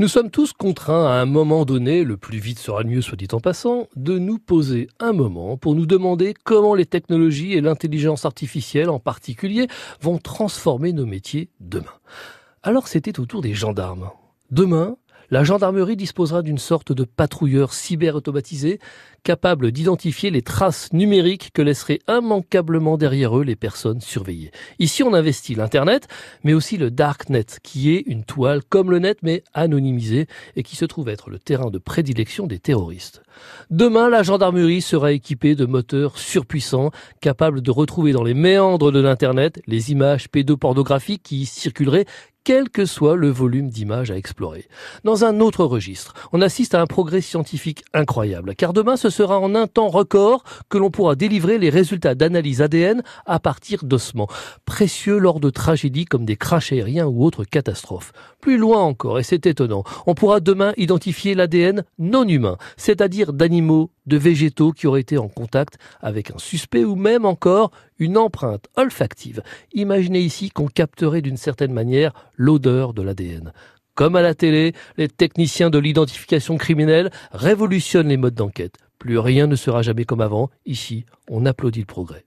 Nous sommes tous contraints à un moment donné, le plus vite sera le mieux soit dit en passant, de nous poser un moment pour nous demander comment les technologies et l'intelligence artificielle en particulier vont transformer nos métiers demain. Alors c'était au tour des gendarmes. Demain, la gendarmerie disposera d'une sorte de patrouilleur cyber-automatisé capable d'identifier les traces numériques que laisseraient immanquablement derrière eux les personnes surveillées. Ici, on investit l'Internet, mais aussi le Darknet, qui est une toile comme le net, mais anonymisée, et qui se trouve être le terrain de prédilection des terroristes. Demain, la gendarmerie sera équipée de moteurs surpuissants, capables de retrouver dans les méandres de l'Internet les images pédopornographiques qui circuleraient quel que soit le volume d'images à explorer. Dans un autre registre, on assiste à un progrès scientifique incroyable, car demain ce sera en un temps record que l'on pourra délivrer les résultats d'analyse ADN à partir d'ossements, précieux lors de tragédies comme des crashs aériens ou autres catastrophes. Plus loin encore, et c'est étonnant, on pourra demain identifier l'ADN non humain, c'est-à-dire d'animaux, de végétaux qui auraient été en contact avec un suspect ou même encore une empreinte olfactive. Imaginez ici qu'on capterait d'une certaine manière l'odeur de l'ADN. Comme à la télé, les techniciens de l'identification criminelle révolutionnent les modes d'enquête. Plus rien ne sera jamais comme avant. Ici, on applaudit le progrès.